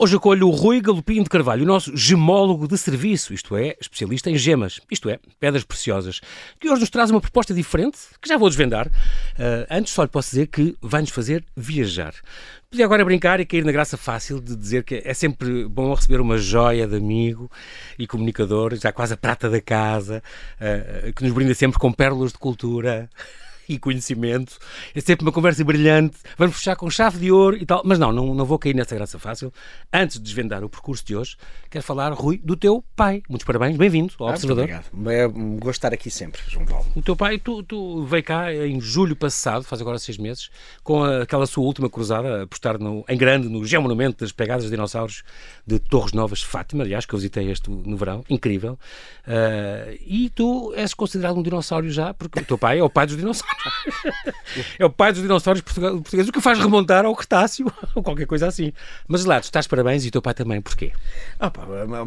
Hoje acolho o Rui Galopim de Carvalho, o nosso gemólogo de serviço, isto é, especialista em gemas, isto é, pedras preciosas, que hoje nos traz uma proposta diferente, que já vou desvendar. Uh, antes só lhe posso dizer que vai-nos fazer viajar. Podia agora brincar e cair na graça fácil de dizer que é sempre bom receber uma joia de amigo e comunicador, já quase a prata da casa, uh, que nos brinda sempre com pérolas de cultura e conhecimento. É sempre uma conversa brilhante. Vamos fechar com chave de ouro e tal. Mas não, não, não vou cair nessa graça fácil. Antes de desvendar o percurso de hoje, quero falar, Rui, do teu pai. Muitos parabéns, bem-vindo ao ah, Observador. Obrigado. É um gosto de estar aqui sempre, João Paulo. O teu pai, tu, tu veio cá em julho passado, faz agora seis meses, com aquela sua última cruzada, a postar no, em grande no Geomonumento das Pegadas de Dinossauros de Torres Novas, Fátima, aliás, que eu visitei este no verão, incrível. Uh, e tu és considerado um dinossauro já, porque o teu pai é o pai dos dinossauros. É o pai dos dinossauros portugueses, o que faz remontar ao Cretáceo ou qualquer coisa assim. Mas lá, estás parabéns e o teu pai também, porquê? Ah, pá,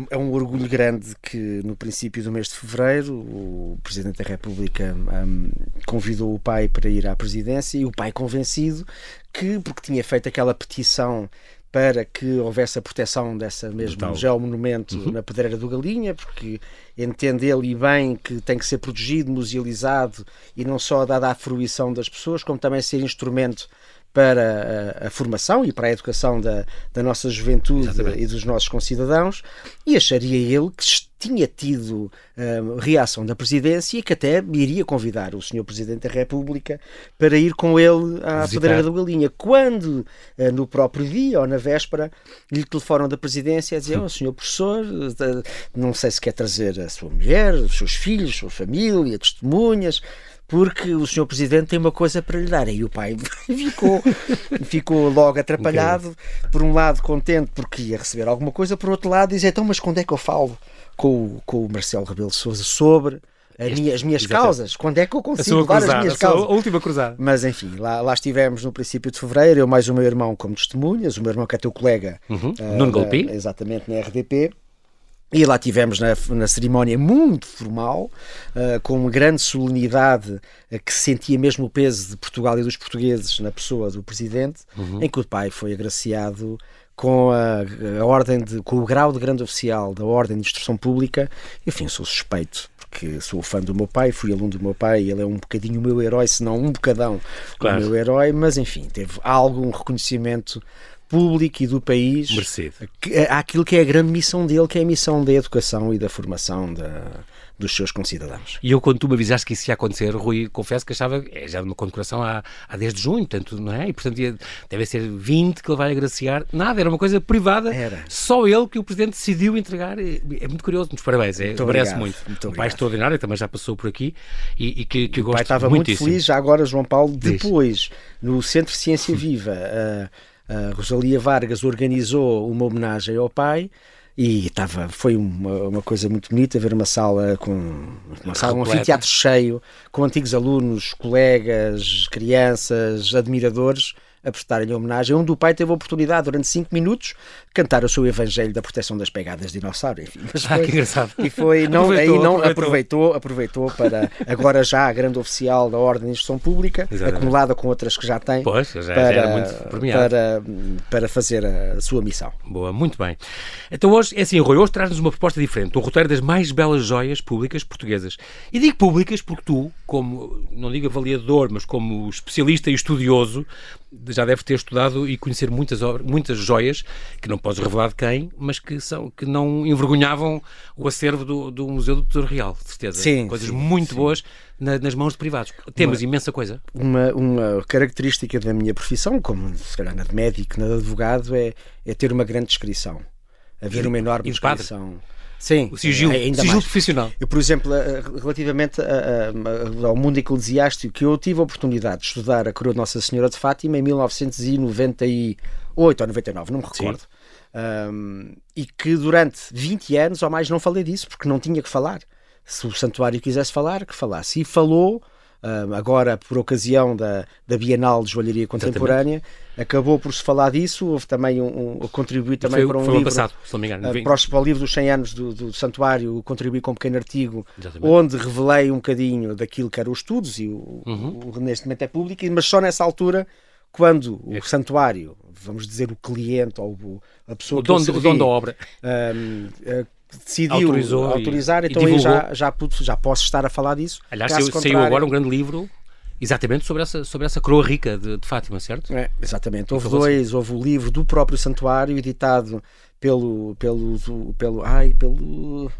é um orgulho grande que no princípio do mês de fevereiro o Presidente da República um, convidou o pai para ir à presidência e o pai convencido que, porque tinha feito aquela petição para que houvesse a proteção dessa mesmo geomonumento uhum. na Pedreira do Galinha, porque entende ele bem que tem que ser protegido, musealizado e não só dada à fruição das pessoas, como também ser instrumento para a, a, formação e para a educação da, da nossa juventude Exatamente. e dos nossos concidadãos, e acharia ele que tinha tido uh, reação da presidência e que até iria convidar o senhor Presidente da República para ir com ele à Pedreira do Galinha. Quando, uh, no próprio dia ou na véspera, lhe telefonam da presidência a dizer: oh, senhor professor, não sei se quer trazer a sua mulher, os seus filhos, a sua família, testemunhas porque o senhor presidente tem uma coisa para lhe dar. E o pai ficou, ficou logo atrapalhado, por um lado contente porque ia receber alguma coisa, por outro lado diz, então mas quando é que eu falo com, com o Marcelo Rebelo de Sousa sobre as minhas Exatamente. causas, quando é que eu consigo levar cruzada, as minhas causas. A última cruzada. Mas enfim, lá, lá estivemos no princípio de fevereiro, eu mais o meu irmão como testemunhas, o meu irmão que é teu colega, uhum. uh, Nuno Golpi. exatamente, na RDP. E lá tivemos na, na cerimónia muito formal, uh, com uma grande solenidade uh, que sentia mesmo o peso de Portugal e dos portugueses na pessoa do presidente, uhum. em que o pai foi agraciado com a, a, ordem de, com o grau de grande oficial da Ordem de Instrução Pública. Enfim, sou suspeito porque sou fã do meu pai, fui aluno do meu pai, ele é um bocadinho o meu herói, se não um bocadão claro. o meu herói, mas enfim, teve algum reconhecimento público e do país Merecido. àquilo que é a grande missão dele, que é a missão da educação e da formação da, dos seus concidadãos. E eu, quando tu me avisaste que isso ia acontecer, Rui, confesso que achava é já uma condecoração há, há desde junho, portanto, não é? E portanto ia, deve ser 20 que ele vai agraciar. Nada, era uma coisa privada. Era. Só ele que o Presidente decidiu entregar. É, é muito curioso, muitos parabéns. É, muito merece muito. muito um pai extraordinário, também já passou por aqui e, e que, que eu gosto muito. estava muito feliz, já agora, João Paulo, depois, no Centro Ciência Viva. Uh, a Rosalia Vargas organizou uma homenagem ao pai e estava, foi uma, uma, coisa muito bonita ver uma sala com uma sala, um anfiteatro cheio, com antigos alunos, colegas, crianças, admiradores a prestarem homenagem, onde o pai teve a oportunidade, durante 5 minutos, cantar o seu Evangelho da proteção das pegadas de dinossauro. Enfim, mas foi, ah, que engraçado. E foi, não, aproveitou, aí não aproveitou. aproveitou, aproveitou para, agora já a grande oficial da Ordem de Instrução Pública, Exatamente. acumulada com outras que já tem, pois, já, para, já muito para, para fazer a sua missão. Boa, muito bem. Então hoje, é assim, Rui, hoje traz-nos uma proposta diferente, um roteiro das mais belas joias públicas portuguesas. E digo públicas porque tu, como, não digo avaliador, mas como especialista e estudioso, já deve ter estudado e conhecer muitas, obras, muitas joias, que não podes revelar de quem, mas que, são, que não envergonhavam o acervo do, do Museu do Tesouro Real, de certeza. Sim, Coisas sim, muito sim. boas na, nas mãos de privados. Temos uma, imensa coisa. Uma, uma característica da minha profissão, como se calhar na de médico, na de advogado, é, é ter uma grande descrição. Haver uma enorme descrição. Sim, o sigilo, ainda sigilo mais. profissional. Eu, por exemplo, relativamente a, a, ao mundo eclesiástico, que eu tive a oportunidade de estudar a coroa de Nossa Senhora de Fátima em 1998 ou 99, não me recordo. Um, e que durante 20 anos ou mais não falei disso, porque não tinha que falar. Se o santuário quisesse falar, que falasse. E falou agora por ocasião da, da Bienal de Joalharia Contemporânea, Exatamente. acabou por se falar disso, houve também um, um contribuir também foi, para um livro, passado, se não me engano. Uh, para, o, para o livro dos 100 anos do, do Santuário, contribuí com um pequeno artigo, Exatamente. onde revelei um bocadinho daquilo que eram os estudos, e o, uhum. o, neste momento é público, mas só nessa altura quando o é. santuário, vamos dizer o cliente ou a pessoa o dono, que o dono da obra um, decidiu Autorizou autorizar, e, então e aí já, já, já posso estar a falar disso. Aliás, saiu, saiu agora um grande livro Exatamente sobre essa, sobre essa coroa rica de, de Fátima, certo? É, exatamente. Houve dois, assim. houve o livro do próprio santuário, editado pelo. pelo. pelo. ai, pelo.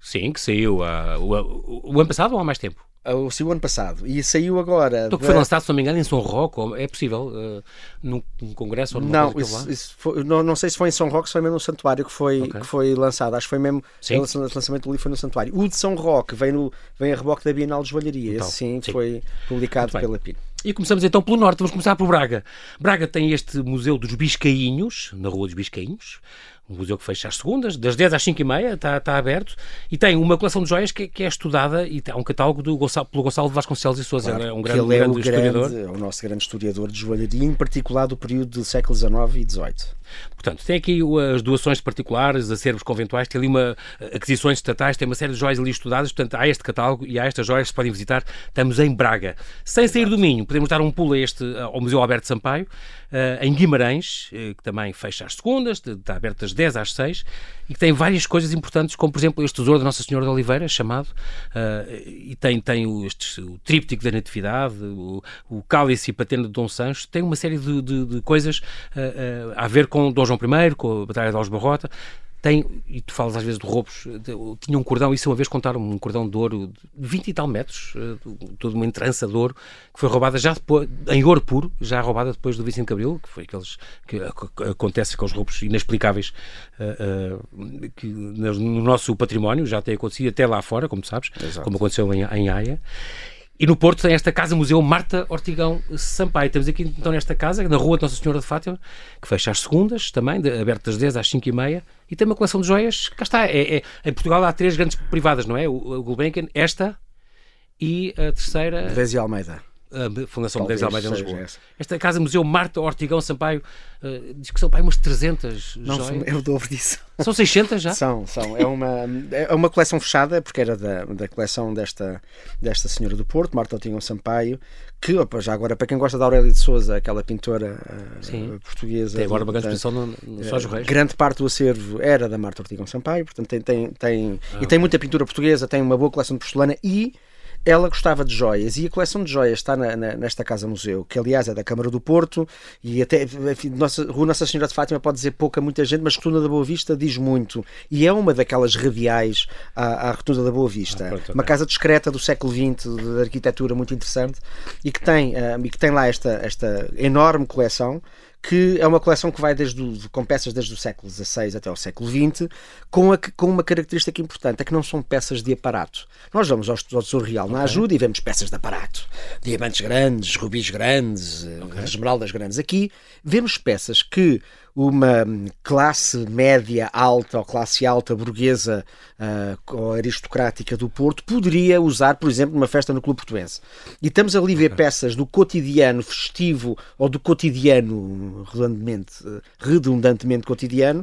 Sim, que saiu uh, o, o, o ano passado ou há mais tempo? O seu ano passado e saiu agora. Então, que foi lançado, se não me engano, em São Roque, é possível? Uh, num, num, congresso ou Não, isso, isso foi, não, não sei se foi em São Roque, se foi mesmo no Santuário que foi, okay. que foi lançado. Acho que foi mesmo sim. o lançamento do livro foi no Santuário. O de São Roque vem, no, vem a reboque da Bienal de Joalharia. Então, sim, sim, foi publicado pela PIN. E começamos então pelo norte, vamos começar por Braga. Braga tem este Museu dos Biscainhos, na Rua dos Biscainhos, um museu que fecha às segundas, das 10 às 5 e meia, está, está aberto, e tem uma coleção de joias que, que é estudada, e há um catálogo do Gonçalo, pelo Gonçalo Vasconcelos e Sousa, claro, é um grande, ele é grande o historiador. Grande, é o nosso grande historiador de joalharia, em particular do período do século XIX e XVIII. Portanto, tem aqui as doações particulares, acervos conventuais, tem ali uma aquisições estatais, tem uma série de joias ali estudadas, portanto, há este catálogo e há estas joias que se podem visitar. Estamos em Braga. Sem sair do Minho, podemos dar um pulo a este, ao Museu Alberto Sampaio, uh, em Guimarães, que também fecha às segundas, está aberto das 10 às 6, e que tem várias coisas importantes, como por exemplo este tesouro da Nossa Senhora de Oliveira, chamado, e tem, tem o, este, o tríptico da Natividade, o, o cálice e patena de Dom Sancho, tem uma série de, de, de coisas a ver com Dom João I, com a Batalha de Aljubarrota, tem, e tu falas às vezes de roubos, tinha um cordão, isso uma vez contaram um cordão de ouro de 20 e tal metros, eh, toda uma entrança de ouro, que foi roubada já depois, em ouro puro, já roubada depois do Vicente Cabril, que foi aqueles que acontece com os roubos inexplicáveis uh, uh, que no nosso património já tem acontecido até lá fora, como sabes, Exato. como aconteceu em, em Haia. E no Porto tem esta Casa Museu Marta Ortigão Sampaio. Temos aqui então nesta casa, na Rua de Nossa Senhora de Fátima, que fecha às segundas também, de, aberta das 10 às 5 e meia, e tem uma coleção de joias. Cá está. É, é, em Portugal há três grandes privadas, não é? O, o Gulbenkian, esta e a terceira. Desi Almeida a Fundação Medeiros Almeida em Lisboa. Essa. Esta Casa Museu Marta Ortigão Sampaio uh, diz que são pai umas 300 Não, joias. é o dobro disso. São 600 já? São, são. É uma, é uma coleção fechada, porque era da, da coleção desta, desta senhora do Porto, Marta Ortigão Sampaio, que, opa, já agora, para quem gosta da Aurélia de Souza, aquela pintora uh, portuguesa. Tem agora uma grande exposição no, no Sós Reis. Grande parte do acervo era da Marta Ortigão Sampaio, portanto tem, tem, tem, ah, e tem muita pintura portuguesa, tem uma boa coleção de porcelana e ela gostava de joias e a coleção de joias está na, na, nesta Casa Museu, que aliás é da Câmara do Porto e até enfim, Nossa, Rua Nossa Senhora de Fátima pode dizer pouca, muita gente, mas Rotunda da Boa Vista diz muito e é uma daquelas radiais à, à Rotunda da Boa Vista. Ah, pronto, uma casa discreta do século XX, de arquitetura muito interessante e que tem, um, e que tem lá esta, esta enorme coleção que é uma coleção que vai desde o, com peças desde o século XVI até o século XX, com, a, com uma característica importante, é que não são peças de aparato. Nós vamos ao, ao Tesouro Real okay. na ajuda e vemos peças de aparato. Diamantes grandes, rubis grandes, okay. esmeraldas grandes. Aqui vemos peças que uma classe média alta ou classe alta burguesa uh, ou aristocrática do Porto poderia usar, por exemplo, numa festa no Clube Portuense. E estamos ali a ver peças do cotidiano festivo ou do cotidiano redundantemente, redundantemente cotidiano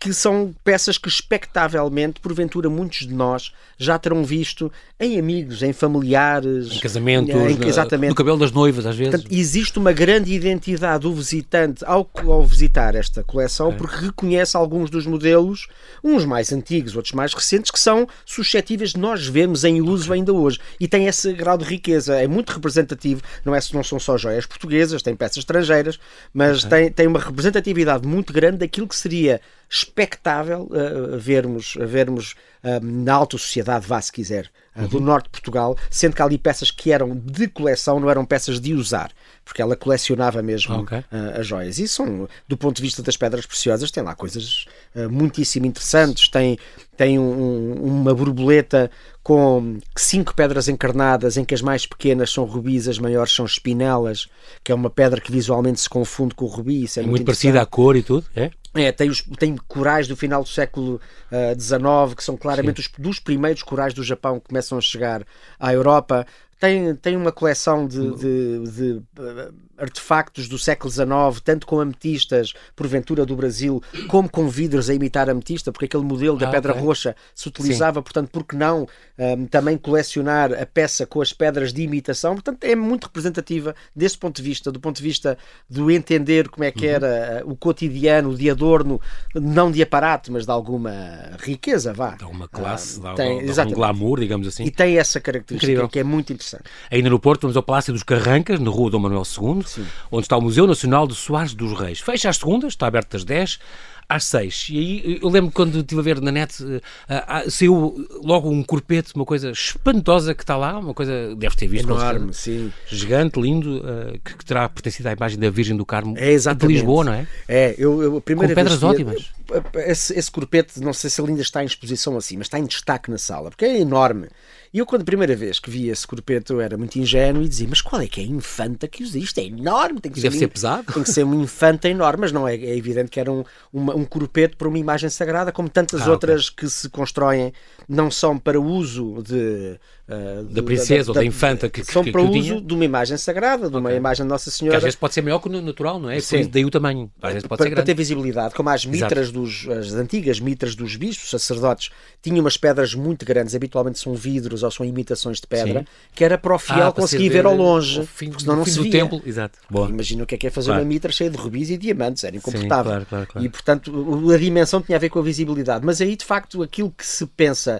que são peças que, expectavelmente, porventura, muitos de nós já terão visto em amigos, em familiares, em casamentos, em, exatamente. no cabelo das noivas, às vezes. Portanto, existe uma grande identidade do visitante ao, ao visitar esta coleção, porque reconhece alguns dos modelos, uns mais antigos, outros mais recentes, que são suscetíveis de nós vermos em uso ainda hoje. E tem esse grau de riqueza, é muito representativo, não, é, não são só joias portuguesas, tem peças estrangeiras, mas tem, tem uma representatividade muito grande daquilo que seria expectável uh, vermos, vermos uh, na alta sociedade, vá se quiser, uh, do norte de Portugal, sendo que há ali peças que eram de coleção, não eram peças de usar, porque ela colecionava mesmo okay. as joias. E são, do ponto de vista das pedras preciosas, tem lá coisas muitíssimo interessantes. Tem, tem um, uma borboleta com cinco pedras encarnadas, em que as mais pequenas são rubis, as maiores são espinelas, que é uma pedra que visualmente se confunde com o rubi. Isso é, é muito, muito parecida à cor e tudo, é? É, tem, os, tem corais do final do século XIX, uh, que são claramente os, dos primeiros corais do Japão que começam a chegar à Europa. Tem, tem uma coleção de, de, de uh, artefactos do século XIX, tanto com ametistas, porventura do Brasil, como com vidros a imitar ametista, porque aquele modelo da Ah, pedra ok. roxa se utilizava, portanto, por que não um, também colecionar a peça com as pedras de imitação? Portanto, é muito representativa desse ponto de vista, do ponto de vista do entender como é que Uhum. era uh, o cotidiano, de adorno, não de aparato, mas de alguma riqueza, vá. Dá uma classe, Ah, dá, tem- dá- dá um glamour, digamos assim. E tem essa característica Incrível. que é muito interessante. Ainda no Porto, vamos ao Palácio dos Carrancas, na Rua Dom Manuel II, onde está o Museu Nacional de Soares dos Reis. Fecha às segundas, está aberto das 10 às 6. E aí eu lembro quando estive a ver na net, ah, ah, saiu logo um corpete, uma coisa espantosa que está lá, uma coisa, deve ter visto Enorme, sim. Gigante, lindo, eh, que, que terá pertencido à imagem da Virgem do Carmo É de Lisboa, não é? É, eu, eu a primeira Com pedras vez ótimas. Esse, esse corpete, não sei se ele ainda está em exposição assim, mas está em destaque na sala, porque é enorme. E eu, quando a primeira vez que vi esse corpete, eu era muito ingênuo e dizia: Mas qual é que é a infanta que usa isto? É enorme, tem que ser, deve um- ser pesado. Tem que ser uma infanta enorme, mas não é, é evidente que era um, uma- um corpete para uma imagem sagrada, como tantas Ah, outras que se constroem, não são para uso de. ah, Da princesa ou da infanta que- são que- para que uso de uma imagem sagrada, de uma Ok. imagem de Nossa Que Senhora. às vezes pode ser maior que o natural, não é? Sim. Daí o tamanho. Às vezes pode para, ser para grande. ter visibilidade, como as mitras dos as antigas mitras dos bispos, sacerdotes, tinham umas pedras muito grandes, habitualmente são vidros ou são imitações de pedra, Sim. que era para o fiel Ah, para conseguir ver ao longe, ao fim, porque senão não fim se do via. templo. Exato. Boa. Imagina o que é que é fazer Claro. uma mitra cheia de rubis e diamantes, era incomportável. claro, claro, claro. E portanto a dimensão tinha a ver com a visibilidade. Mas aí de facto aquilo que se pensa,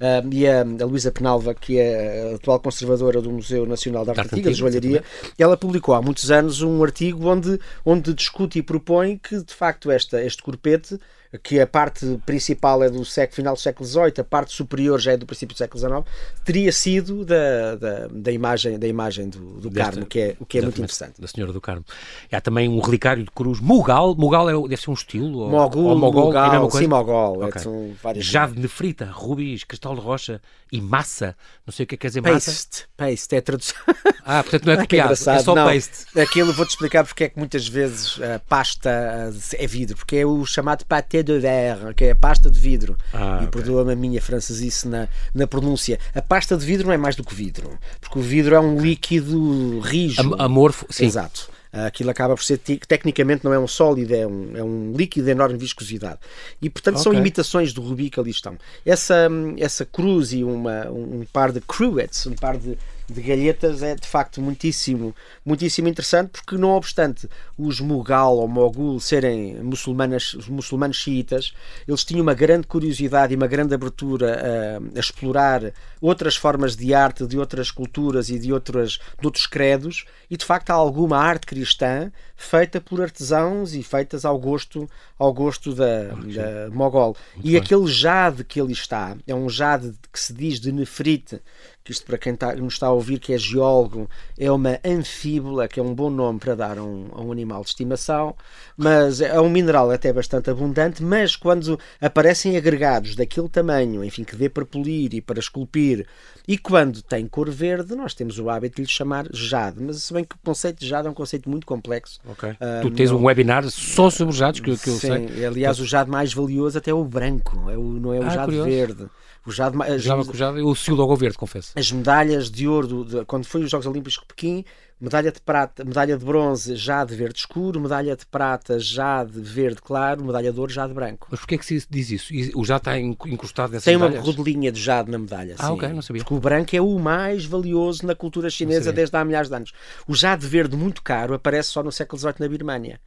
ah, e a, a Luísa Penalva, que é a atual conservadora do Museu Nacional de Arte, Arte Antiga, de Antiga, Joalharia, ela publicou há muitos anos um artigo onde, onde discute e propõe que de facto esta, este corpete que a parte principal é do século, final do século XVIII, a parte superior já é do princípio do século XIX, teria sido da, da, da imagem, da imagem do, do Desta- Carmo, que é, o que é muito interessante. Da Senhora do Carmo. E há também um relicário de cruz. Mugal. Mugal é, deve ser um estilo? Mogul, ou Mogol, é sim, Mogol, é, Ok. são várias Jade nefrita, rubis, cristal de rocha e massa. Não sei o que é que quer dizer massa. Paste, paste, é a tradução. Ah, portanto não é copiado, é engraçado. só Não, paste. Aquilo vou-te explicar porque é que muitas vezes a pasta ah, é vidro, porque é o chamado pâté de verre, que é a pasta de vidro. Ah, e ok. perdoa-me a minha francesice na, na pronúncia. A pasta de vidro não é mais do que vidro, porque o vidro é um líquido rijo. Am- amorfo, sim. Exato. Aquilo acaba por ser, te- tecnicamente, não é um sólido, é um, é um líquido de enorme viscosidade. E, portanto, são Ok. imitações do rubi que ali estão. Essa, essa cruz e uma, um par de cruets, um par de, de galhetas, é de facto muitíssimo, muitíssimo interessante, porque, não obstante os Mughal ou Mogul serem muçulmanas, muçulmanos xiitas, eles tinham uma grande curiosidade e uma grande abertura a, a explorar outras formas de arte, de outras culturas e de, outras, de outros credos, e de facto há alguma arte cristã feita por artesãos e feitas ao gosto, ao gosto da, da Mogol. e aquele jade que ali está, é um jade que se diz de nefrite, que isto para quem está, nos está a ouvir que é geólogo, é uma anfíbula, que é um bom nome para dar a um, a um animal de estimação, mas é um mineral até bastante abundante, mas quando aparecem agregados daquele tamanho, enfim, que dê para polir e para esculpir, e quando tem cor verde, nós temos o hábito de lhe chamar jade, mas se bem que o conceito de jade é um conceito muito complexo. Ok. Ah, tu tens um webinar só sobre jados, que, que eu Sim, sei. aliás, o jade mais valioso até é o branco, é o, não é o Ah, jade curioso. verde. O jade, ma- as, Já, já, eu cio logo ao verde, confesso. as medalhas de ouro, do- de- quando foi os Jogos Olímpicos de Pequim, medalha de prata, medalha de bronze jade verde escuro, medalha de prata jade verde claro, medalha de ouro jade branco. Mas porquê é que se diz isso? O jade está en- encostado nessas Tem uma medalhas? rodelinha de jade na medalha. Ah, sim. ok, não sabia. Porque o branco é o mais valioso na cultura chinesa desde há milhares de anos. O jade verde muito caro aparece só no século XVIII na Birmânia.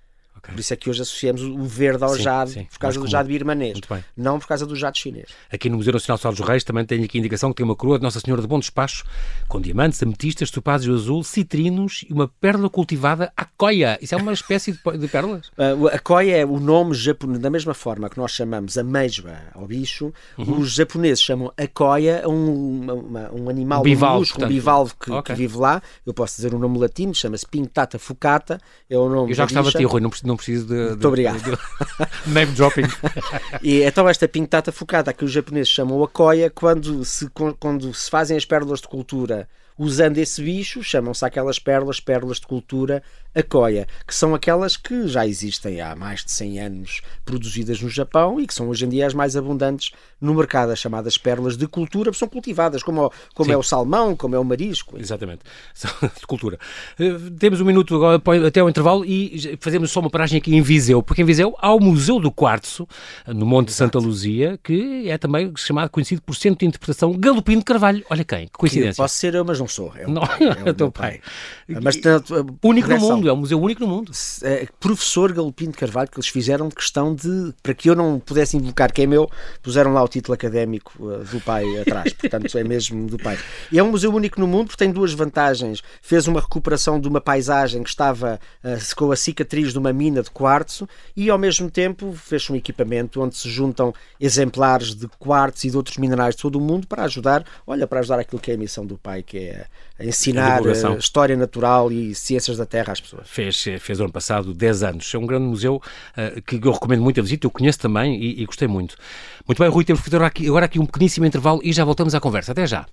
Ok. Por isso é que hoje associamos o verde ao Sim, jade sim, por causa do comum. jade birmanês, não por causa do jade chinês. Aqui no Museu Nacional de Sal dos Reis também tenho aqui a indicação que tem uma coroa de Nossa Senhora de Bom Despacho com diamantes, ametistas, topázio azul, citrinos e uma pérola cultivada à coia. Isso é uma espécie de, pérolas? Uh, a coia é o nome japonês, da mesma forma que nós chamamos ameijoa ao bicho, Uhum. os japoneses chamam a coia a um, uma- um animal Um molusco, um bivalve que, Ok. que vive lá. Eu posso dizer o nome latino, chama-se Pinctata fucata, é o nome Eu já gostava de ti, Rui, não, preciso- não preciso de. Muito obrigado. De, de, name dropping. e então esta pintata focada, que os japoneses chamam a koya, quando se, quando se fazem as pérolas de cultura usando esse bicho, chamam-se aquelas pérolas, pérolas de cultura a coia, que são aquelas que já existem há mais de 100 anos produzidas no Japão e que são hoje em dia as mais abundantes no mercado, as chamadas pérolas de cultura, são cultivadas, como, como é o salmão, como é o marisco. Exatamente, de cultura. Uh, temos um minuto agora até o intervalo e fazemos só uma paragem aqui em Viseu, porque em Viseu há o Museu do Quartzo, no Monte de Santa Luzia, que é também chamado, conhecido por Centro de Interpretação Galopim de Carvalho. Olha quem, que coincidência. Que posso ser eu, mas não sou. É o, não, é o teu pai. pai. Mas, tanto, único no mundo é um museu único no mundo. É, professor Galopim de Carvalho, que eles fizeram questão de, para que eu não pudesse invocar quem é meu, puseram lá o título académico uh, do pai atrás, portanto é mesmo do pai. E é um museu único no mundo porque tem duas vantagens. Fez uma recuperação de uma paisagem que estava uh, com a cicatriz de uma mina de quartzo e ao mesmo tempo fez um equipamento onde se juntam exemplares de quartzo e de outros minerais de todo o mundo para ajudar, olha, para ajudar aquilo que é a missão do pai, que é ensinar a história natural e ciências da terra às pessoas pessoas. Fez, fez ano passado 10 anos. É um grande museu uh, que eu recomendo muito a visita, eu conheço também e, e gostei muito. Muito bem, Rui, temos que fazer agora aqui, agora aqui um pequeníssimo intervalo e já voltamos à conversa. Até já.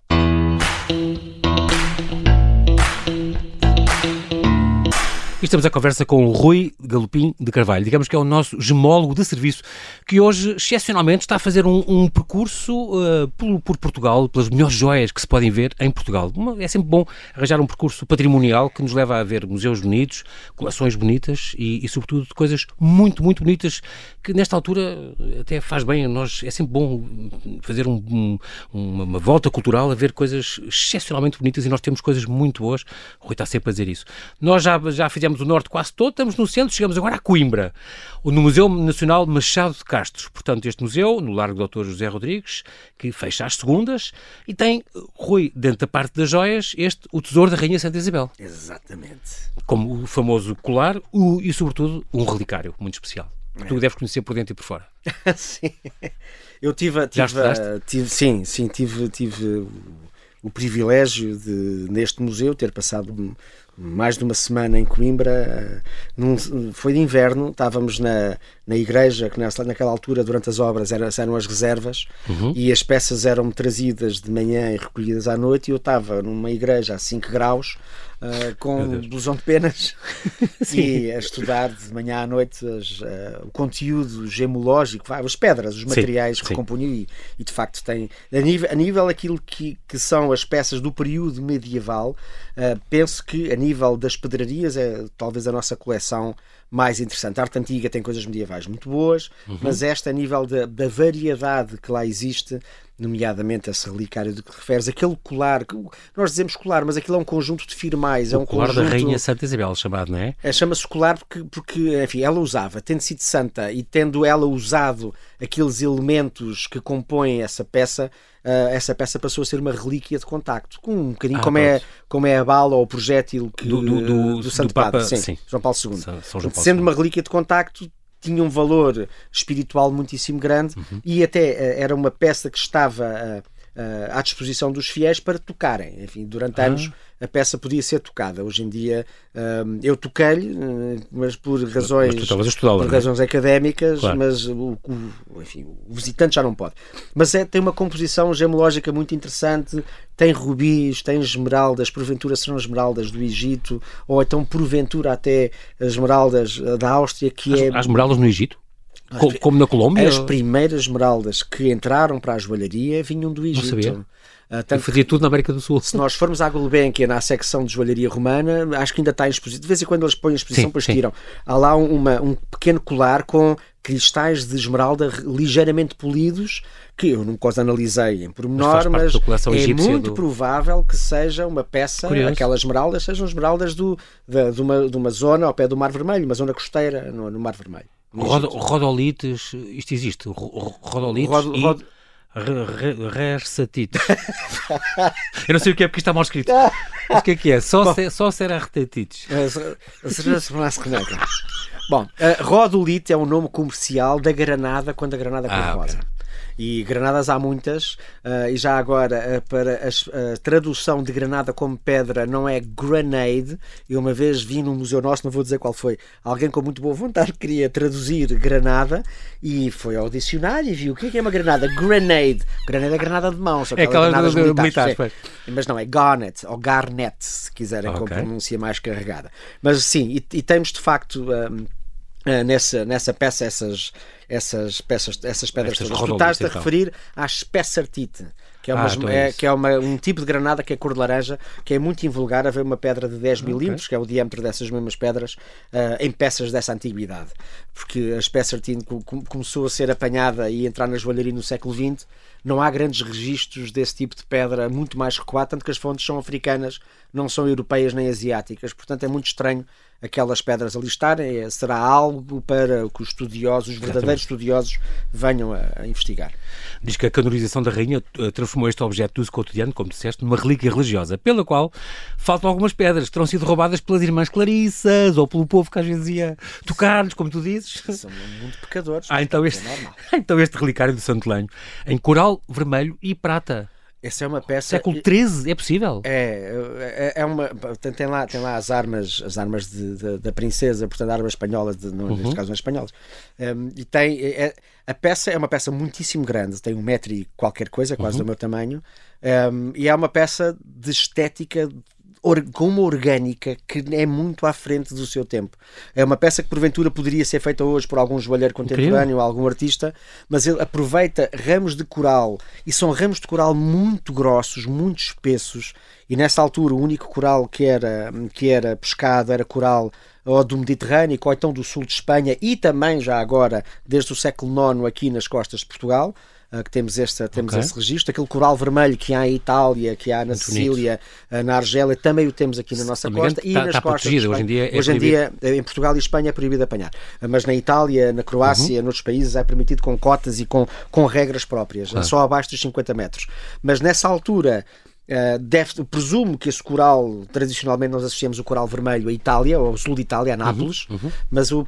E estamos à conversa com o Rui Galopim de Carvalho, digamos que é o nosso gemólogo de serviço, que hoje, excepcionalmente, está a fazer um, um percurso uh, por, por, Portugal, pelas melhores joias que se podem ver em Portugal. É sempre bom arranjar um percurso patrimonial que nos leva a ver museus bonitos, coleções bonitas e, e sobretudo, coisas muito, muito bonitas que, nesta altura, até faz bem nós. É sempre bom fazer um, um, uma, uma, volta cultural a ver coisas excepcionalmente bonitas e nós temos coisas muito boas. O Rui está sempre a dizer isso. Nós já, já fizemos fizemos o norte quase todo, estamos no centro, chegamos agora a Coimbra, no Museu Nacional Machado de Castros. Portanto, este museu, no Largo Doutor José Rodrigues, que fecha às segundas, e tem, Rui, dentro da parte das joias, este, o Tesouro da Rainha Santa Isabel. Exatamente. Como o famoso colar o, e, sobretudo, um relicário muito especial. Que é. tu deves conhecer por dentro e por fora. sim. Eu tive, tive, tive, sim, sim, tive, tive o privilégio de, neste museu, ter passado mais de uma semana em Coimbra. Eh, num, foi de inverno, estávamos na, na igreja, que nessa, naquela altura, durante as obras, eram, eram as reservas uhum. e as peças eram trazidas de manhã e recolhidas à noite. E eu estava numa igreja a 5 graus uh, com blusão de penas e a estudar de manhã à noite as, uh, o conteúdo gemológico, as pedras, os materiais sim, que compunham e, e, de facto tem a nível, a nível aquilo que, que são as peças do período medieval, uh, penso que a nível das pedrarias é talvez a nossa coleção mais interessante. A arte antiga tem coisas medievais muito boas, uhum. mas esta, a nível da, da variedade que lá existe, nomeadamente esse relicário de que referes, aquele colar, que nós dizemos colar, mas aquilo é um conjunto de firmais. O é um colar conjunto... da Rainha Santa Isabel, chamado, não é? é Chama-se colar porque, porque, enfim, ela usava, tendo sido santa e tendo ela usado aqueles elementos que compõem essa peça, uh, essa peça passou a ser uma relíquia de contacto, com um bocadinho ah, como, é, como é a bala ou o projétil que, do, do, do, do Santo do Papa, Padre, sim, sim. João Paulo II. São, São João Paulo Sendo II. uma relíquia de contacto, tinha um valor espiritual muitíssimo grande uhum. e até uh, era uma peça que estava uh, uh, à disposição dos fiéis para tocarem. Enfim, durante ah. anos a peça podia ser tocada. Hoje em dia um, eu toquei-lhe, mas por razões, mas por é? razões académicas, claro. mas o, o, enfim, o visitante já não pode. Mas é, tem uma composição gemológica muito interessante, tem rubis, tem esmeraldas, porventura serão esmeraldas do Egito, ou então porventura até esmeraldas da Áustria, que as, é... As esmeraldas no Egito? Como na Colômbia? As primeiras esmeraldas que entraram para a joalharia vinham do Egito. Não sabia. Uh, tanto fazia tudo na América do Sul. Se nós formos à Gulbenkian, na secção de joalharia romana, acho que ainda está em exposição. De vez em quando eles põem a exposição, sim, depois sim. tiram. Há lá uma, um pequeno colar com cristais de esmeralda ligeiramente polidos, que eu nunca os analisei em pormenor, mas, mas é muito do... provável que seja uma peça, Curioso. aquelas esmeraldas sejam esmeraldas do, de, de, uma, de uma zona ao pé do Mar Vermelho, uma zona costeira no, no Mar Vermelho. Rod, rodolites, isto existe, rodolites Rod, e... Rod... Rersatites. Eu não sei o que é porque está mal escrito. Mas o que é que é? Só, ser, só ser arretatites. Bom, uh, rodolite é o nome comercial da granada quando a granada ah, cor-de-rosa. Okay. E granadas há muitas, uh, e já agora, uh, para a, a, tradução de granada como pedra não é grenade. Eu uma vez vi num museu nosso, não vou dizer qual foi, alguém com muito boa vontade queria traduzir granada e foi ao dicionário e viu o que é, que é uma granada? Grenade. Granada é granada de mão, só é aquela granadas de, militares. militares é. Mas não, é garnet ou garnet, se quiserem, okay. com pronúncia mais carregada. Mas sim, e, e temos de facto. Um, Uh, nessa, nessa peça essas, essas, peças, essas pedras Estas todas. Tu estás a referir à Spessartite, que é, uma, ah, então é, é que é uma, um tipo de granada que é cor de laranja, que é muito invulgar a ver uma pedra de 10 milímetros, okay. que é o diâmetro dessas mesmas pedras, uh, em peças dessa antiguidade. Porque a Spessartine começou a ser apanhada e entrar na joalharia no século XX, não há grandes registros desse tipo de pedra muito mais recuado, tanto que as fontes são africanas, não são europeias nem asiáticas, portanto é muito estranho aquelas pedras ali estarem, é, será algo para que os estudiosos, os verdadeiros estudiosos, venham a, a, investigar. Diz que a canonização da rainha eh, transformou este objeto de uso cotidiano, como disseste, numa relíquia religiosa, pela qual faltam algumas pedras que terão sido roubadas pelas irmãs Clarissas ou pelo povo que às vezes ia tocar-lhes, como tu dizes. São muito pecadores. Ah, então é este, é então este relicário do Santo Lenho, em coral vermelho e prata. Essa é uma peça. Século XIII, é possível? É, é, é uma. Tem lá, tem lá as armas, as armas de, de, da princesa, portanto, armas espanholas, de, não, uhum. neste caso não espanholas. Um, e tem. É, a peça é uma peça muitíssimo grande, tem um metro e qualquer coisa, quase uhum. do meu tamanho, um, e é uma peça de estética com uma orgânica que é muito à frente do seu tempo. É uma peça que porventura poderia ser feita hoje por algum joalheiro contemporâneo ou algum artista, mas ele aproveita ramos de coral e são ramos de coral muito grossos, muito espessos. E nessa altura o único coral que era, que era pescado era coral ou do Mediterrâneo ou então do sul de Espanha e também já agora desde o século IX aqui nas costas de Portugal. Uh, que temos, esta, temos okay. esse registro. Aquele coral vermelho que há em Itália, que há na Muito Sicília, uh, na Argélia, também o temos aqui na nossa costa. e tá, nas tá costas. Hoje em dia, é hoje em, dia em Portugal e Espanha é proibido apanhar. Mas na Itália, na Croácia, uhum. noutros países é permitido com cotas e com, com regras próprias, claro. só abaixo dos 50 metros. Mas nessa altura Uh, deve, presumo que esse coral, tradicionalmente nós associamos o coral vermelho à Itália, ao sul de Itália, a uhum, Nápoles, uhum, uhum. mas o,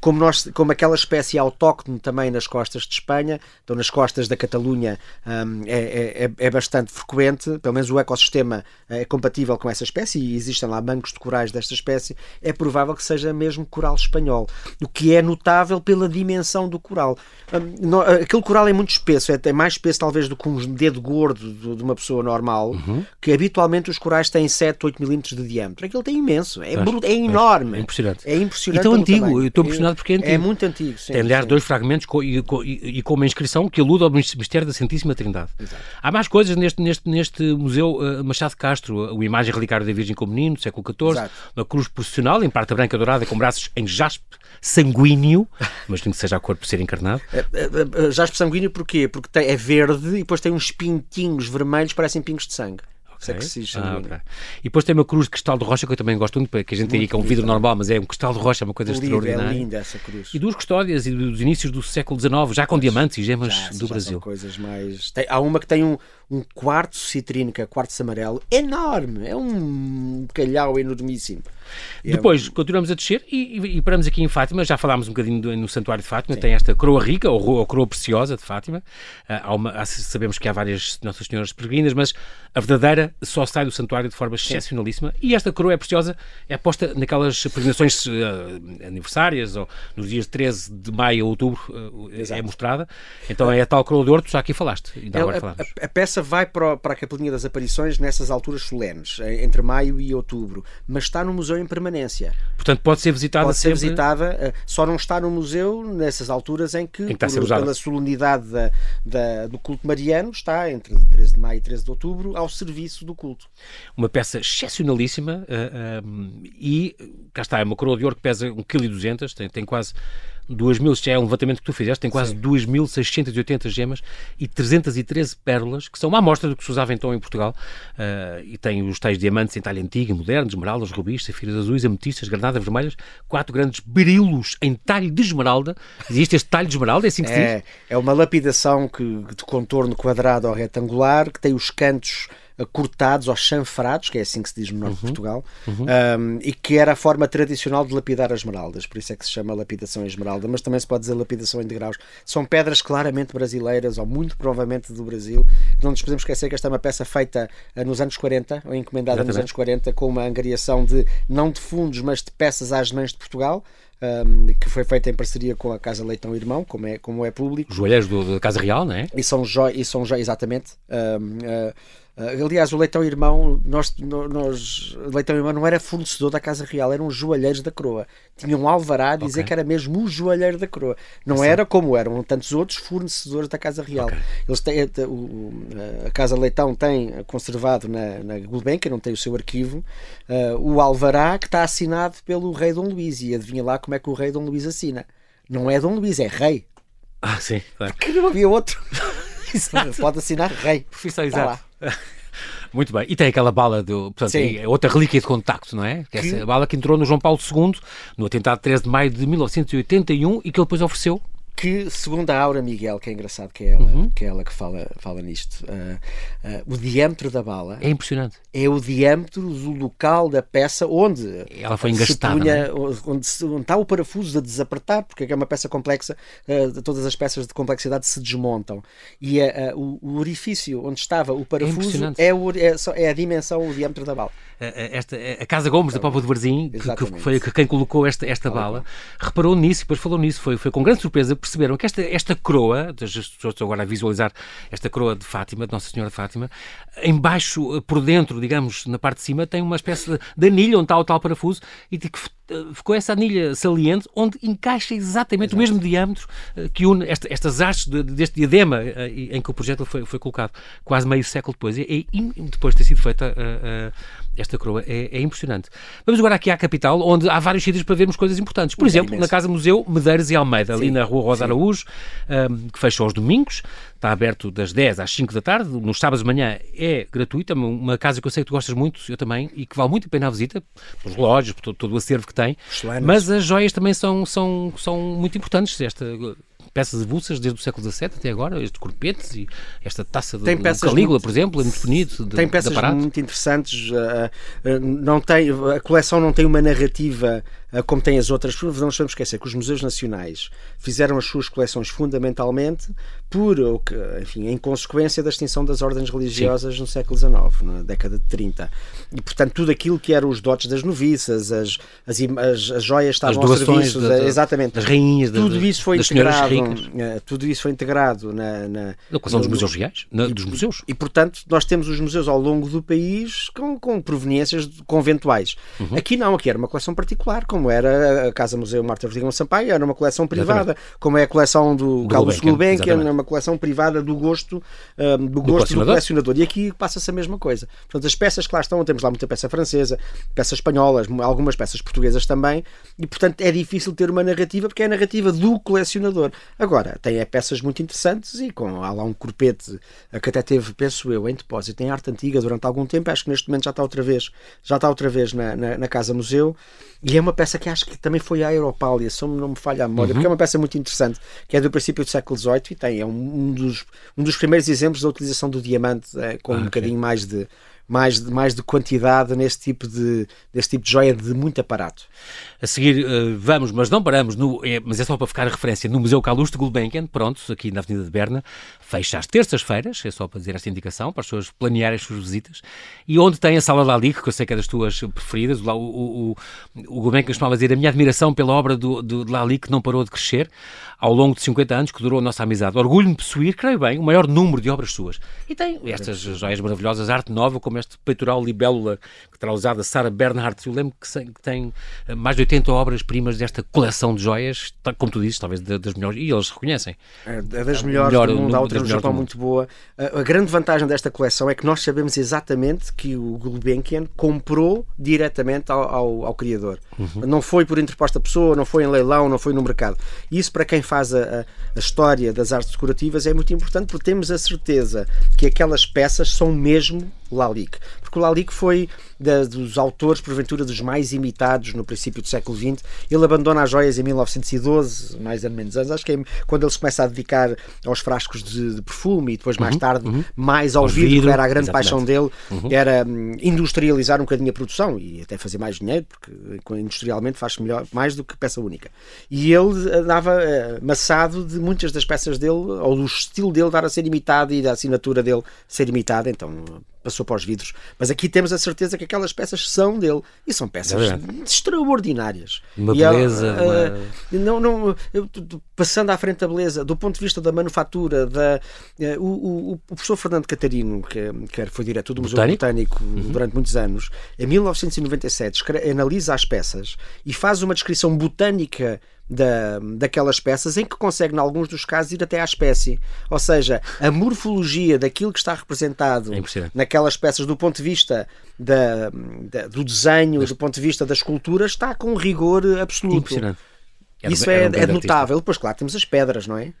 como, nós, como aquela espécie autóctone também nas costas de Espanha, então nas costas da Catalunha um, é, é, é, bastante frequente, pelo menos o ecossistema é compatível com essa espécie e existem lá bancos de corais desta espécie, é provável que seja mesmo coral espanhol, o que é notável pela dimensão do coral. Um, no, aquele coral é muito espesso, é, é, mais espesso talvez do que um dedo gordo de, de uma pessoa normal uhum. que habitualmente os corais têm 7, 8 milímetros de diâmetro. Aquilo tem imenso, é, bruto, é enorme. É impressionante. É impressionante. E tão antigo, eu estou impressionado porque é antigo. É muito antigo, sim, Tem, aliás, sim. dois fragmentos com, e, com, e, com uma inscrição que alude ao mistério da Santíssima Trindade. Exato. Há mais coisas neste, neste, neste Museu uh, Machado de Castro, a imagem relicária da Virgem com o Menino, do século XIV, Exato. uma cruz processional em prata branca dourada com braços em jaspe sanguíneo, mas tem que seja a cor por ser encarnado. É, é, é, jaspe sanguíneo porquê? Porque tem, é verde e depois tem uns pintinhos vermelhos, parecem pingos de sangue. Okay. Sexy ah, okay. E depois tem uma cruz de cristal de rocha que eu também gosto muito, que a gente diria que é um vidro normal, mas é um cristal de rocha, é uma coisa Lindo, extraordinária. É linda essa cruz. E duas custódias e dos inícios do século XIX, já com pois, diamantes e gemas já, do Brasil. coisas mais. Tem, há uma que tem um, um quarto citrino, que é quartzo amarelo, enorme, é um calhau enormíssimo. É Depois é... continuamos a descer e, e, e, paramos aqui em Fátima. Já falámos um bocadinho do, no Santuário de Fátima. Sim. Tem esta coroa rica, ou, ou coroa preciosa de Fátima. Uh, há uma, há, sabemos que há várias Nossas Senhoras peregrinas, mas a verdadeira só sai do santuário de forma excepcionalíssima. E esta coroa é preciosa, é posta naquelas peregrinações uh, aniversárias, ou nos dias 13 de maio a outubro, uh, é mostrada. Então é a tal coroa de tu já aqui falaste. É, a, a, a, peça vai para, para a Capelinha das Aparições nessas alturas solenes, entre maio e outubro, mas está no Museu em permanência. Portanto, pode ser visitada pode sempre... ser visitada, eh, só não está no museu nessas alturas em que, em que por, pela solenidade da, da, do culto mariano, está entre 13 de maio e 13 de outubro ao serviço do culto. Uma peça excepcionalíssima uh, uh, e cá está, é uma coroa de ouro que pesa 1,2 kg, tem, tem quase 2.000, já é um levantamento que tu fizeste, tem quase 2.680 gemas e 313 pérolas, que são uma amostra do que se usava então em Portugal. Uh, e tem os tais diamantes em talha antiga, modernos, esmeraldas, rubis, safiras azuis, ametistas, granadas vermelhas, quatro grandes berilos em talho de esmeralda. Existe este talho de esmeralda, é assim que se é, diz? É uma lapidação que, de contorno quadrado ou retangular, que tem os cantos cortados ou chanfrados, que é assim que se diz no norte uhum. de Portugal, uhum. um, e que era a forma tradicional de lapidar as esmeraldas, por isso é que se chama lapidação em esmeralda, mas também se pode dizer lapidação em degraus. São pedras claramente brasileiras, ou muito provavelmente do Brasil. Não nos podemos esquecer que esta é uma peça feita uh, nos anos 40, ou encomendada Exatamente. nos anos 40, com uma angariação de, não de fundos, mas de peças às mães de Portugal um, que foi feita em parceria com a Casa Leitão Irmão, como é, como é público. Joalheiros da Casa Real, não é? E são, jo e são jo exatamente. Um, uh, Uh, aliás, o Leitão Irmão, nós, nós, Leitão Irmão não era fornecedor da Casa Real, eram os joalheiros da coroa. Tinham um alvará a dizer okay. que era mesmo o joalheiro da coroa. Não era como eram tantos outros fornecedores da Casa Real. Okay. Eles têm, eh, o, a Casa Leitão tem conservado na, na Gulbenkian, não tem o seu arquivo, uh, o alvará que está assinado pelo rei Dom Luís. E adivinha lá como é que o rei Dom Luís assina. Não é Dom Luís, é rei. Ah, sim, claro. Porque não havia outro. exato. Pode assinar rei. Profissão, exato. Muito bem. E tem aquela bala, do, portanto, é outra relíquia de contacto, não é? Que, que... essa bala que entrou no João Paulo II no atentado 13 de maio de 1981 e que ele depois ofereceu que, segundo a Aura Miguel, que é engraçado que é ela, uhum. que, é ela que fala, fala nisto, uh, uh, o diâmetro da bala é impressionante. É o diâmetro do local da peça onde ela foi engastada, punha, é? onde, onde, está o parafuso a desapertar, porque é uma peça complexa, uh, todas as peças de complexidade se desmontam. E o, o, orifício onde estava o parafuso é, é, o, é, é, a dimensão, o diâmetro da bala. Esta, a Casa Gomes, da Papa de Varzim, que, que, foi quem colocou esta, esta bala, reparou nisso e depois falou nisso. Foi, foi com grande surpresa perceberam que esta, esta coroa, estão agora a visualizar esta coroa de Fátima, de Nossa Senhora de Fátima, embaixo, por dentro, digamos, na parte de cima, tem uma espécie de anilha onde está o tal parafuso e que ficou essa anilha saliente onde encaixa exatamente Exato. o mesmo diâmetro eh, que une esta, estas hastes de, deste diadema eh, em que o projeto foi, foi colocado quase meio século depois. E, e depois de ter sido feita esta coroa. É, é, impressionante. Vamos agora aqui à capital, onde há vários sítios para vermos coisas importantes. Por exemplo, na Casa Museu Medeiros e Almeida, sim, ali na Rua Rosa sim. Araújo, um, que fecha aos domingos. Está aberto das 10 às 5 da tarde. Nos sábados de manhã é gratuita. Uma casa que eu sei que tu gostas muito, eu também, e que vale muito a pena a visita, pelos relógios, por todo, todo o acervo que tem. Mas as joias também são, são, são muito importantes. Esta peças avulsas desde o século XVII até agora, este corpetes e esta taça de, Calígula, muito, por exemplo, é muito bonito. De, tem peças muito interessantes. Uh, uh, não tem, a coleção não tem uma narrativa como tem as outras. Não nos vamos esquecer que os museus nacionais fizeram as suas coleções fundamentalmente por, enfim, em consequência da extinção das ordens religiosas Sim. no século XIX, na década de 30. E, portanto, tudo aquilo que eram os dotes das noviças, as, as, as, as joias estavam ao serviço, da, da, exatamente, das rainhas, tudo da, isso foi integrado, uh, tudo isso foi integrado na, na, na coleção dos museus reais, na, dos museus. E, portanto, nós temos os museus ao longo do país com, com proveniências conventuais. Uhum. Aqui não, aqui era uma coleção particular, como era a Casa Museu Marta Rodrigues Sampaio, era uma coleção privada, exatamente. como é a coleção do, do Carlos Gulbenkian, era uma coleção privada do gosto, um, do, do gosto do colecionador. E aqui passa-se a mesma coisa. Portanto, as peças que lá estão, temos lá muita peça francesa, peças espanholas, algumas peças portuguesas também, e portanto é difícil ter uma narrativa porque é a narrativa do colecionador. Agora, tem é, peças muito interessantes e com há lá um corpete que até teve, penso eu, em depósito em arte antiga durante algum tempo, acho que neste momento já está outra vez, já está outra vez na, na, na Casa Museu, e é uma peça que acho que também foi à Europália, se não me falha a memória, uhum. porque é uma peça muito interessante, que é do princípio do século XVIII e tem, é um, um dos, um dos primeiros exemplos da utilização do diamante é, com ah, um bocadinho mais de mais de, mais de quantidade neste tipo de, deste tipo de joia de muito aparato. A seguir, uh, vamos, mas não paramos, no, é, mas é só para ficar a referência, no Museu Calouste Gulbenkian, pronto, aqui na Avenida de Berna, fecha às terças-feiras, é só para dizer esta indicação, para as pessoas planearem as suas visitas, e onde tem a Sala Dali, que eu sei que é das tuas preferidas, o, o, o, o Gulbenkian costumava dizer a minha admiração pela obra do, do, de Lali, que não parou de crescer ao longo de 50 anos, que durou a nossa amizade. Orgulho-me de possuir, creio bem, o maior número de obras suas. E tem estas joias maravilhosas, arte nova, como este peitoral libélula que terá usado a Sarah Bernhardt. Eu lembro que tem eh, mais de 80 obras-primas desta coleção de joias, como tu dizes, talvez das melhores, e eles reconhecem. É, é das melhores melhor, do mundo, há outra no Japão muito boa. A, a, grande vantagem desta coleção é que nós sabemos exatamente que o Gulbenkian comprou diretamente ao, ao, ao criador. Uhum. Não foi por interposta pessoa, não foi em leilão, não foi no mercado. Isso, para quem faz a, a história das artes decorativas, é muito importante porque temos a certeza que aquelas peças são mesmo Lalique. Lalique, porque o Lalique foi da, dos autores, porventura, dos mais imitados no princípio do século XX. Ele abandona as joias em 1912, mais ou menos anos, acho que é quando ele se começa a dedicar aos frascos de, de perfume e depois mais uhum, tarde uhum. mais ao vidro, vidro, que era a grande exatamente. paixão dele, uhum. era hum, industrializar um bocadinho a produção e até fazer mais dinheiro, porque industrialmente faz melhor, mais do que peça única. E ele andava uh, maçado de muitas das peças dele, ou do estilo dele dar a ser imitado e da assinatura dele ser imitada, então passou para os vidros. Mas aqui temos a certeza que aquelas peças são dele e são peças é extraordinárias. Uma beleza. Uh, uma... Não, não, eu, passando à frente da beleza, do ponto de vista da manufatura, da, uh, o, o, o, professor Fernando Catarino, que, que foi diretor do Museu Botânico, uhum. durante muitos anos, em 1997 analisa as peças e faz uma descrição botânica da, daquelas peças, em que consegue, em alguns dos casos, ir até à espécie. Ou seja, a morfologia daquilo que está representado é naquelas peças, do ponto de vista da, da, do desenho, do ponto de vista da escultura, está com rigor absoluto. Impressionante. Isso é, é notável. Depois, claro, temos as pedras, não é?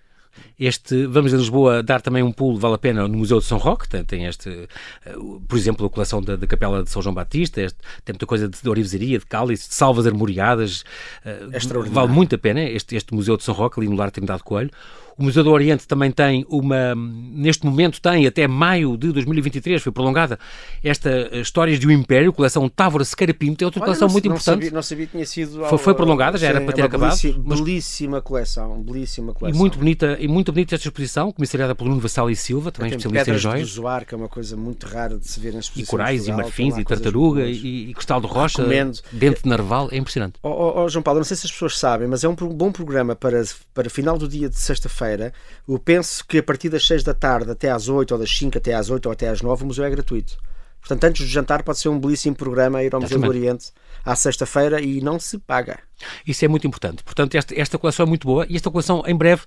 Este, vamos a Lisboa dar também um pulo, vale a pena, no Museu de São Roque, tem, tem este, eh, por exemplo, a coleção da, da Capela de São João Batista, este, tem muita coisa de, de orivesaria, de cálice, de salvas armoriadas, uh, vale muito a pena este, este Museu de São Roque, ali no Lar Trindade Coelho. O Museu do Oriente também tem uma, neste momento tem até maio de 2023, foi prolongada, esta eh, Histórias de um Império, coleção Távora Sequeira Pinto, é outra Olha, coleção não, muito não importante. Sabia, não sabia que tinha sido... Foi, foi prolongada, já era para ter acabado. Belíssima, mas... belíssima coleção, belíssima coleção. E muito bonita, e muito bonita esta exposição, comissariada pelo Nuno Vassal e Silva, também especialista em joias. de zoar, que é uma coisa muito rara de se ver nas exposições. E corais, e marfins, e tartaruga, e, e, cristal de rocha, Recomendo. dente de narval, é impressionante. Oh, oh, oh, João Paulo, não sei se as pessoas sabem, mas é um bom programa para, para final do dia de sexta-feira, o penso que a partir das 6 da tarde até às 8, ou das 5 até às 8 ou até às 9, o museu é gratuito. Portanto, antes do jantar pode ser um belíssimo programa a ir ao Museu do Oriente à sexta-feira e não se paga. Isso é muito importante. Portanto, esta, esta coleção é muito boa e esta coleção em breve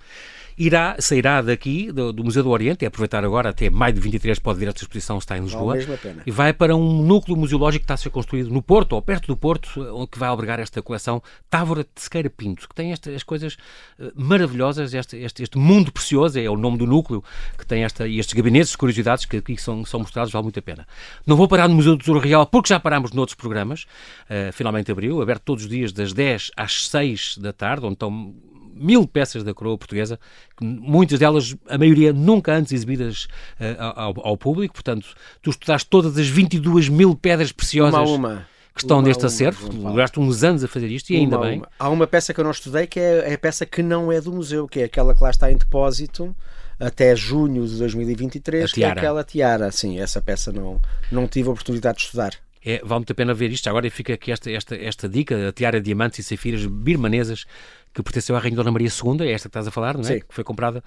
irá, sairá daqui, do, do, Museu do Oriente, e aproveitar agora, até maio de 23 pode vir esta exposição, está em Lisboa, e vai para um núcleo museológico que está a ser construído no Porto, ou perto do Porto, onde que vai albergar esta coleção Távora de Sequeira Pinto, que tem estas coisas uh, maravilhosas, este, este, este, mundo precioso, é o nome do núcleo, que tem esta, e estes gabinetes de curiosidades que aqui são, são mostrados, vale muito a pena. Não vou parar no Museu do Tesouro Real, porque já parámos noutros programas, uh, finalmente abriu, aberto todos os dias das 10 às 6 da tarde, onde estão mil peças da coroa portuguesa, muitas delas, a maioria, nunca antes exibidas uh, ao, ao, público. Portanto, tu estudaste todas as 22 mil pedras preciosas. Uma a uma que estão uma, neste acervo. Duraste uns anos a fazer isto e ainda uma, bem. Uma. Há uma peça que eu não estudei que é, é a peça que não é do museu, que é aquela que lá está em depósito até junho de 2023, que é aquela tiara. Sim, essa peça não, não tive a oportunidade de estudar. É, vale muito a pena ver isto. Agora fica aqui esta, esta, esta dica: a tiara de diamantes e safiras birmanesas que pertenceu à Rainha Dona Maria II, é esta que estás a falar, não é? Sim. Que foi comprada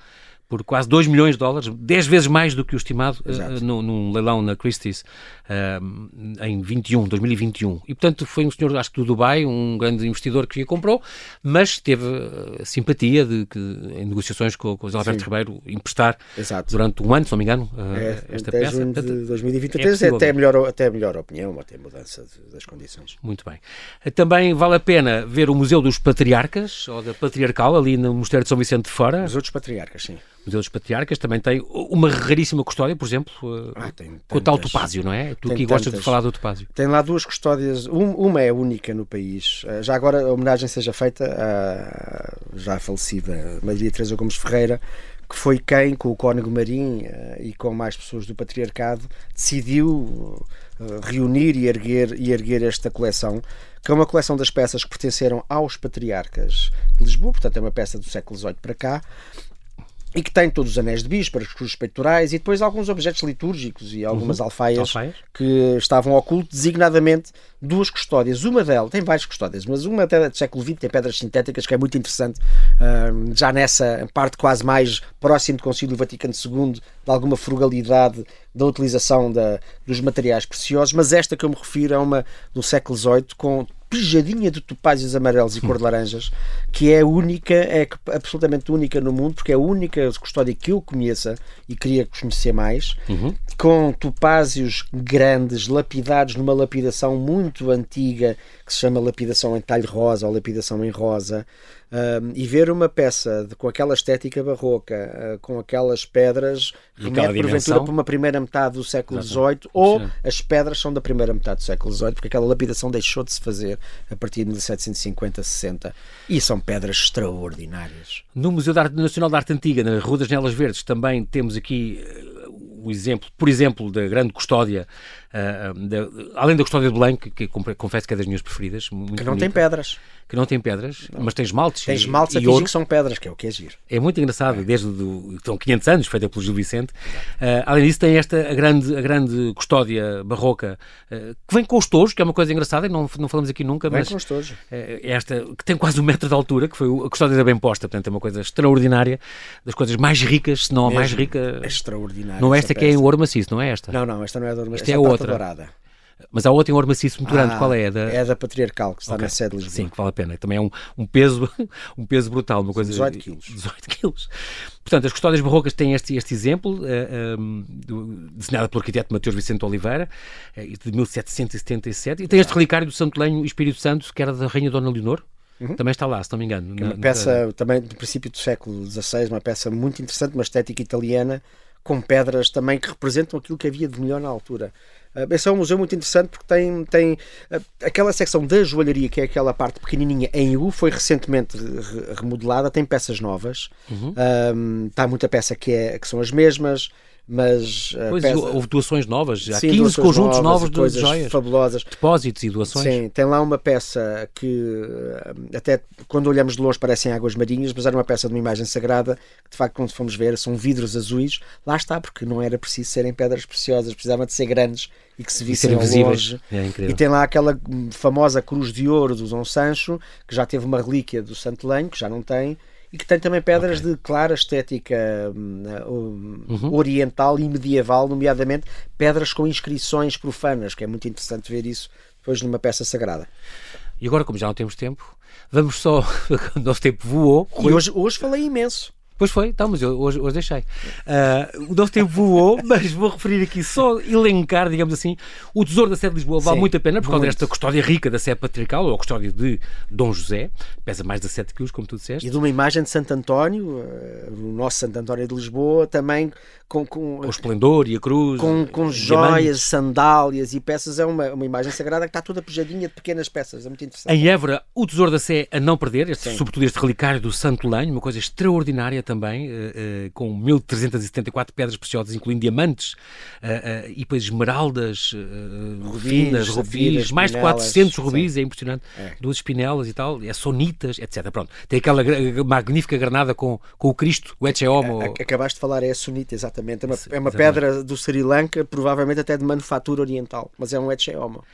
por quase 2 milhões de dólares, 10 vezes mais do que o estimado uh, num, num leilão na Christie's uh, em 21, 2021. E portanto foi um senhor, acho que do Dubai, um grande investidor que a comprou, mas teve uh, simpatia de que em negociações com, com o José Alberto Ribeiro emprestar Exato. durante um ano, se não me engano, é, esta até peça. Junho de 2023 é, é até, melhor, até melhor opinião, até mudança de, das condições. Muito bem. Também vale a pena ver o Museu dos Patriarcas, ou da Patriarcal, ali no Mosteiro de São Vicente de Fora. Museu dos Patriarcas, sim. Museu dos Patriarcas também tem uma raríssima custódia, por exemplo, ah, com o tal topázio, não é? Tu que gostas de falar do topázio. Tem lá duas custódias, um, uma é única no país. Ah, já agora a homenagem seja feita à já falecida Maria Teresa Gomes Ferreira, que foi quem, com o Cónigo Marim ah, e com mais pessoas do patriarcado, decidiu reunir e erguer, e erguer esta coleção, que é uma coleção das peças que pertenceram aos patriarcas de Lisboa, portanto é uma peça do século XVIII para cá, e que tem todos os anéis de bis para os cruzes peitorais e depois alguns objetos litúrgicos e algumas uhum. alfaias, alfaias, que estavam ocultos, designadamente duas custódias. Uma delas, tem várias custódias, mas uma até do século XX tem pedras sintéticas que é muito interessante, já nessa parte quase mais próximo do Concílio Vaticano II, de alguma frugalidade da utilização da, dos materiais preciosos, mas esta que eu me refiro é uma do século XVIII com pejadinha de topázios amarelos e cor de laranjas, que é única, é absolutamente única no mundo, porque é a única custódia que eu conheça e queria conhecer mais, uhum. com topázios grandes, lapidados numa lapidação muito antiga, que se chama lapidação em talho rosa ou lapidação em rosa, Uh, e ver uma peça de, com aquela estética barroca, uh, com aquelas pedras, remete porventura para uma primeira metade do século XVIII, ou as pedras são da primeira metade do século XVIII, porque aquela lapidação deixou de se fazer a partir de 1750-60. E são pedras extraordinárias. No Museu Nacional da Arte Antiga, na Rua das Nelas Verdes, também temos aqui o exemplo, por exemplo, da grande custódia, da, além da custódia de Blanc, que confesso que é das minhas preferidas. que não bonita, tem pedras. Que não tem pedras, não. mas tem esmaltes. Tem esmaltes e, a ouro. que são pedras, que é o que é giro. É muito engraçado, é. desde do, estão 500 anos, feita pelo Gil Vicente. Uh, além disso, tem esta a grande, a grande custódia barroca, uh, que vem com os tojos, que é uma coisa engraçada, e não, não falamos aqui nunca, vem mas... com os tojos. É esta, que tem quase um metro de altura, que foi a custódia da Bem Posta, portanto é uma coisa extraordinária, das coisas mais ricas, se não a mais rica... É extraordinária. Não é esta que é em ouro maciço, não é esta? Não, não, esta não é da ouro maciço. Esta é, é outra. Dourada. Mas há outra em ouro maciço muito grande, ah, qual é? Da... É da Patriarcal, que está okay. na sede de Lisboa. Sim, que vale a pena. Também é um, um peso, um peso brutal, uma coisa... 18 quilos. 18 quilos. Portanto, as custódias barrocas têm este, este exemplo, uh, eh, um, do, desenhada pelo arquiteto Mateus Vicente Oliveira, uh, de 1777, e tem este relicário do Santo Lenho Espírito Santo, que era da Rainha Dona Leonor, Uhum. Também está lá, se não me engano. É uma na, peça na... também do princípio do século XVI, uma peça muito interessante, uma estética italiana, com pedras também que representam aquilo que havia de melhor na altura. Uh, esse é um museu muito interessante porque tem, tem uh, aquela secção da joalharia, que é aquela parte pequenininha em U, foi recentemente re remodelada, tem peças novas. Uhum. Uh, está muita peça que, é, que são as mesmas mas eh, pois, pesa... houve doações novas, há Sim, 15 conjuntos novos, de joias, fabulosas. depósitos e doações. Sim, tem lá uma peça que eh, até quando olhamos de longe parecem águas marinhas, mas era uma peça de uma imagem sagrada que de facto quando fomos ver são vidros azuis, lá está, porque não era preciso serem pedras preciosas, precisavam de ser grandes e que se vissem ao longe. É e tem lá aquela famosa cruz de ouro do Dom Sancho, que já teve uma relíquia do Santo Lenho, que já não tem, e que tem também pedras okay. de clara estética hum, uhum. oriental e medieval, nomeadamente pedras com inscrições profanas, que é muito interessante ver isso depois numa peça sagrada. E agora, como já não temos tempo, vamos só. o nosso tempo voou. E hoje, hoje falei imenso. Pois foi, então, mas eu hoje, hoje deixei. Uh, o nosso tempo voou, mas vou referir aqui só elencar, digamos assim, o Tesouro da Sé de Lisboa vale Sim, muito a pena por causa desta custódia rica da Sé Patriarcal, ou a custódia de Dom José, pesa mais de 7 quilos, como tu disseste. E de uma imagem de Santo António, uh, o nosso Santo António de Lisboa, também com, com, o esplendor e a cruz, com, com joias, sandálias e peças. É uma, uma imagem sagrada que está toda pejadinha de pequenas peças. É muito interessante. Em Évora, o Tesouro da Sé a não perder, este, sobretudo este relicário do Santo Lenho, uma coisa extraordinária também, uh, uh, com 1374 pedras preciosas, incluindo diamantes uh, e depois esmeraldas rubis, finas, rubis, mais de 400 rubis, sim. é impressionante. É. Duas espinelas e tal, é sonitas, etc. Pronto, tem aquela magnífica granada com, com o Cristo, o Ecce Homo. Acabaste de falar, é a sonita, exatamente exatamente. É uma, é uma pedra do Sri Lanka, provavelmente até de manufatura oriental, mas é um Etche Homo.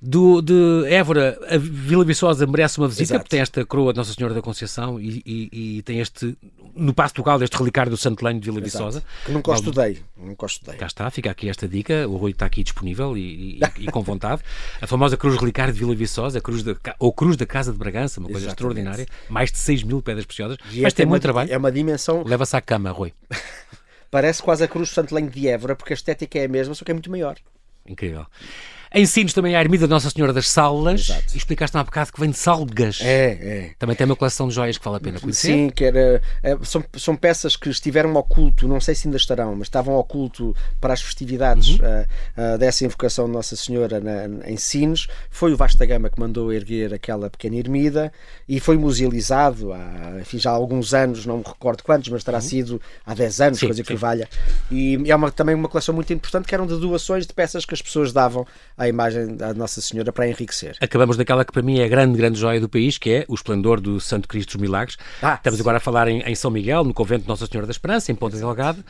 Do, de Évora, a Vila Viçosa merece uma visita, Exato. porque tem esta coroa de Nossa Senhora da Conceição e, e, e tem este, no Passo do Gal, este relicário do Santo Lenho de Vila Exato. Viçosa. Que nunca estudei, nunca estudei. Cá está, fica aqui esta dica, o Rui está aqui disponível e, e, com vontade. A famosa Cruz Relicário de Vila Viçosa, a Cruz da, ou Cruz da Casa de Bragança, uma coisa Exatamente. extraordinária, mais de 6 mil pedras preciosas, e mas tem é muito trabalho. É uma dimensão... Leva-se à cama, Rui. Parece quase a Cruz do Santo Lenho de Évora, porque a estética é a mesma, só que é muito maior. Incrível. Em Sines também há a ermida de Nossa Senhora das Salas. Exato. E explicaste há bocado que vem de Salgas. É, é. Também tem uma coleção de joias que vale a pena conhecer. Sim, que era, é, são, são peças que estiveram oculto, não sei se ainda estarão, mas estavam oculto para as festividades uhum. uh, uh, dessa invocação de Nossa Senhora na, em Sines. Foi o Vasta Gama que mandou erguer aquela pequena ermida e foi musealizado há enfim, já há alguns anos, não me recordo quantos, mas terá uhum. sido há 10 anos, sim, coisa sim. que valha. E é uma, também uma coleção muito importante que eram de doações de peças que as pessoas davam à imagem da Nossa Senhora para enriquecer. Acabamos daquela que para mim é a grande, grande joia do país, que é o esplendor do Santo Cristo dos Milagres. Ah, Estamos sim. agora a falar em, em, São Miguel, no convento de Nossa Senhora da Esperança, em Ponta Delgado.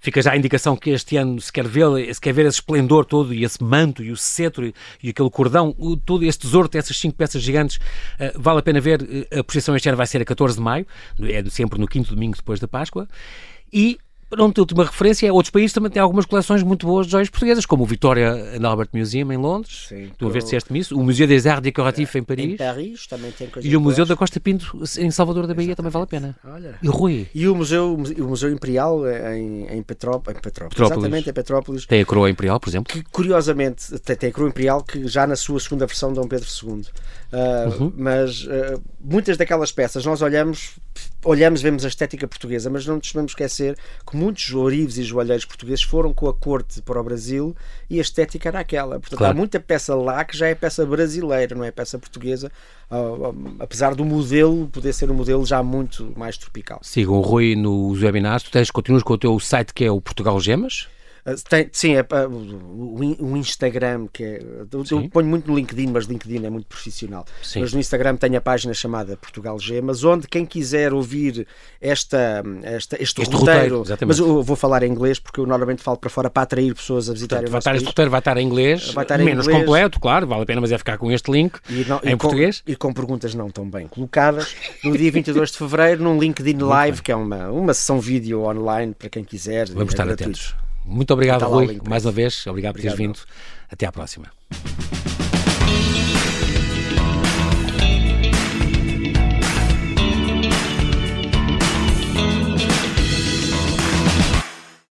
Fica já a indicação que este ano se quer ver, se quer ver esse esplendor todo e esse manto e o cetro e, e aquele cordão, o, todo este tesouro, essas cinco peças gigantes, uh, vale a pena ver. Uh, a procissão este ano vai ser a 14 de maio, é sempre no quinto domingo depois da Páscoa. E Pronto, a última referência é outros países também têm algumas coleções muito boas de joias portuguesas, como o Victoria and Albert Museum em Londres. Sim, tu a ver se disseste isso. O Museu des Arts Décoratifs em Paris. Em Paris também tem coisas E o Museu da Costa Pinto em Salvador da Bahia também vale a pena. Olha. E Rui, E o Museu, o Museu Imperial em, em, Petró- em Petrópolis, Petrópolis. exatamente, em Petrópolis, tem a coroa imperial, por exemplo. que curiosamente tem, tem a coroa imperial que já na sua segunda versão Dom Pedro II. Ah, Uhum. Mas ah, muitas daquelas peças nós olhamos, olhamos, vemos a estética portuguesa, mas não nos podemos esquecer que muitos ourives e joalheiros portugueses foram com a corte para o Brasil e a estética era aquela. Portanto, Claro. há muita peça lá que já é peça brasileira, não é peça portuguesa, ah, ah, apesar do modelo poder ser um modelo já muito mais tropical. Sigam o Rui nos webinars. Tu tens, continuas com o teu site que é o Portugal Gemas. Uh, tem- sim, é, uh, o, o- Instagram, que é. Eu, eu ponho muito no LinkedIn, mas LinkedIn é muito profissional. Sim. Mas no Instagram tem a página chamada Portugal Gemas, onde quem quiser ouvir esta, esta, este, Este roteiro, roteiro, mas eu vou falar em inglês porque eu normalmente falo para fora para atrair pessoas a visitarem Vai o nosso estar, este país. roteiro vai estar em inglês, Vai estar em menos inglês. completo, claro, vale a pena, mas é ficar com este link E não- em e com- português. e com perguntas não tão bem colocadas, no dia 22 de fevereiro, num LinkedIn Live, que é uma, uma sessão vídeo online para quem quiser. Vamos é estar gratuito. atentos. Muito obrigado, Rui, mais uma vez. Obrigado, obrigado por teres vindo. Até à próxima.